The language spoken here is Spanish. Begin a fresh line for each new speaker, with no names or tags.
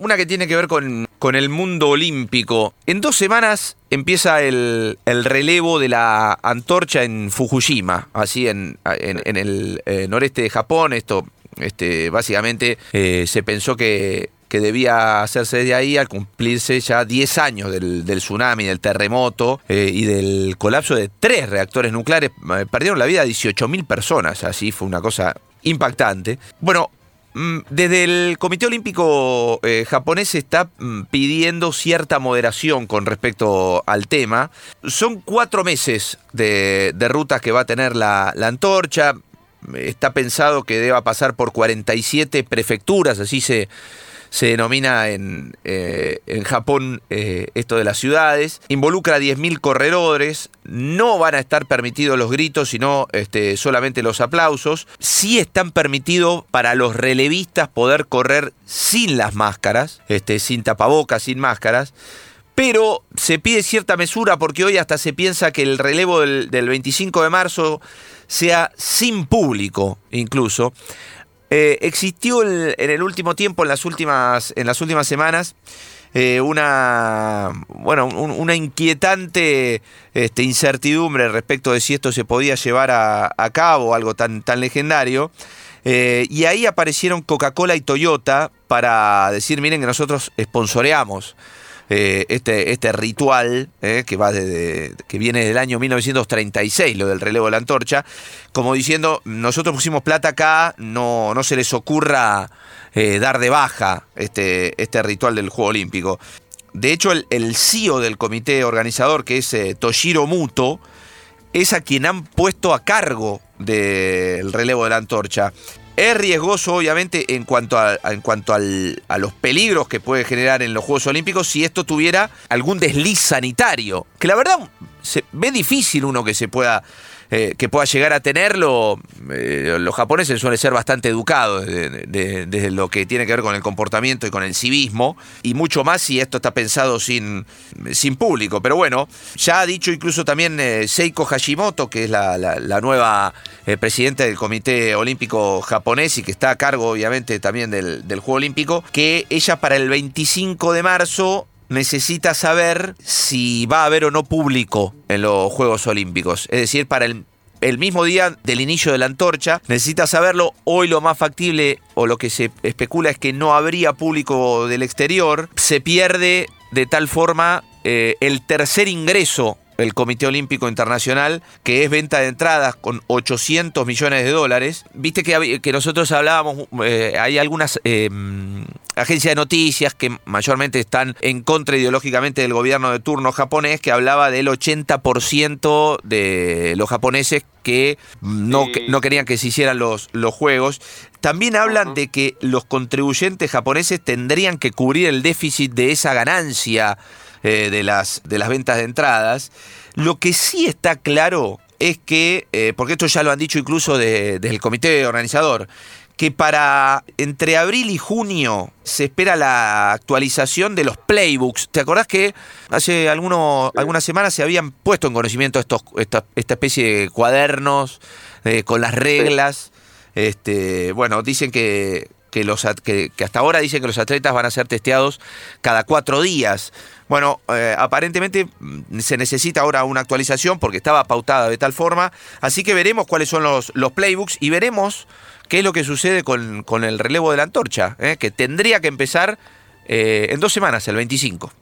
una que tiene que ver con, con el mundo olímpico. En dos semanas empieza el, el relevo de la antorcha en Fukushima, así en, en, el eh, noreste de Japón. Esto este, básicamente eh, se pensó que, que debía hacerse desde ahí al cumplirse ya 10 años del, del tsunami, del terremoto eh, y del colapso de tres reactores nucleares. Perdieron la vida 18.000 personas, así fue una cosa impactante. Bueno, desde el Comité Olímpico eh, japonés se está mm, pidiendo cierta moderación con respecto al tema. Son cuatro meses de, rutas que va a tener la antorcha. Está pensado que deba pasar por 47 prefecturas, así se, se denomina en, eh, en Japón eh, esto de las ciudades. Involucra a 10.000 corredores. No van a estar permitidos los gritos, sino este, solamente los aplausos. Sí están permitidos para los relevistas poder correr sin las máscaras, este, sin tapabocas, sin máscaras. Pero se pide cierta mesura porque hoy hasta se piensa que el relevo del, del 25 de marzo sea sin público incluso. Eh, existió en el último tiempo, en las últimas, en las últimas semanas, eh, una, bueno, un- una inquietante este, incertidumbre respecto de si esto se podía llevar a, cabo, algo tan, tan legendario. Eh, y ahí aparecieron Coca-Cola y Toyota para decir, miren que nosotros sponsoreamos eh, este, este ritual eh, que va desde, que viene del año 1936, lo del relevo de la antorcha, como diciendo, nosotros pusimos plata acá, no, no se les ocurra eh, dar de baja este, este ritual del Juego Olímpico. De hecho, el, el CEO del comité organizador, que es Toshiro Muto, es a quien han puesto a cargo del relevo de la antorcha. Es riesgoso, obviamente, en cuanto, a, en cuanto al- a los peligros que puede generar en los Juegos Olímpicos si esto tuviera algún desliz sanitario. Que la verdad se ve difícil uno que se pueda. Eh, que pueda llegar a tenerlo. Eh, los japoneses suelen ser bastante educados de- de- desde lo que tiene que ver con el comportamiento y con el civismo, y mucho más si esto está pensado sin, sin público. Pero bueno, ya ha dicho incluso también eh, Seiko Hashimoto, que es la, la- nueva presidenta del Comité Olímpico japonés y que está a cargo obviamente también del, del Juego Olímpico, que ella para el 25 de marzo necesita saber si va a haber o no público en los Juegos Olímpicos. Es decir, para el, el mismo día del inicio de la antorcha, necesita saberlo. Hoy lo más factible o lo que se especula es que no habría público del exterior. Se pierde de tal forma eh, el tercer ingreso el Comité Olímpico Internacional, que es venta de entradas con 800 millones de dólares. Viste que, que nosotros hablábamos, eh, hay algunas eh, agencias de noticias que mayormente están en contra ideológicamente del gobierno de turno japonés, que hablaba del 80% de los japoneses que no,
Sí.
que no querían que se hicieran los, los juegos. También hablan de que los contribuyentes japoneses tendrían que cubrir el déficit de esa ganancia eh, de, las, de las ventas de entradas. Lo que sí está claro es que, eh, porque esto ya lo han dicho incluso de- del comité organizador, que para entre abril y junio se espera la actualización de los playbooks. ¿Te acordás que hace algunos, algunas semanas se habían puesto en conocimiento estos, esta, esta especie de cuadernos eh, con las reglas? Este, bueno, dicen que, que, los, que hasta ahora dicen que los atletas van a ser testeados cada cuatro días. Bueno, eh, aparentemente mm, se necesita ahora una actualización porque estaba pautada de tal forma. Así que veremos cuáles son los, los playbooks y veremos qué es lo que sucede con, con el relevo de la antorcha, ¿eh? que tendría que empezar eh, en dos semanas, el 25.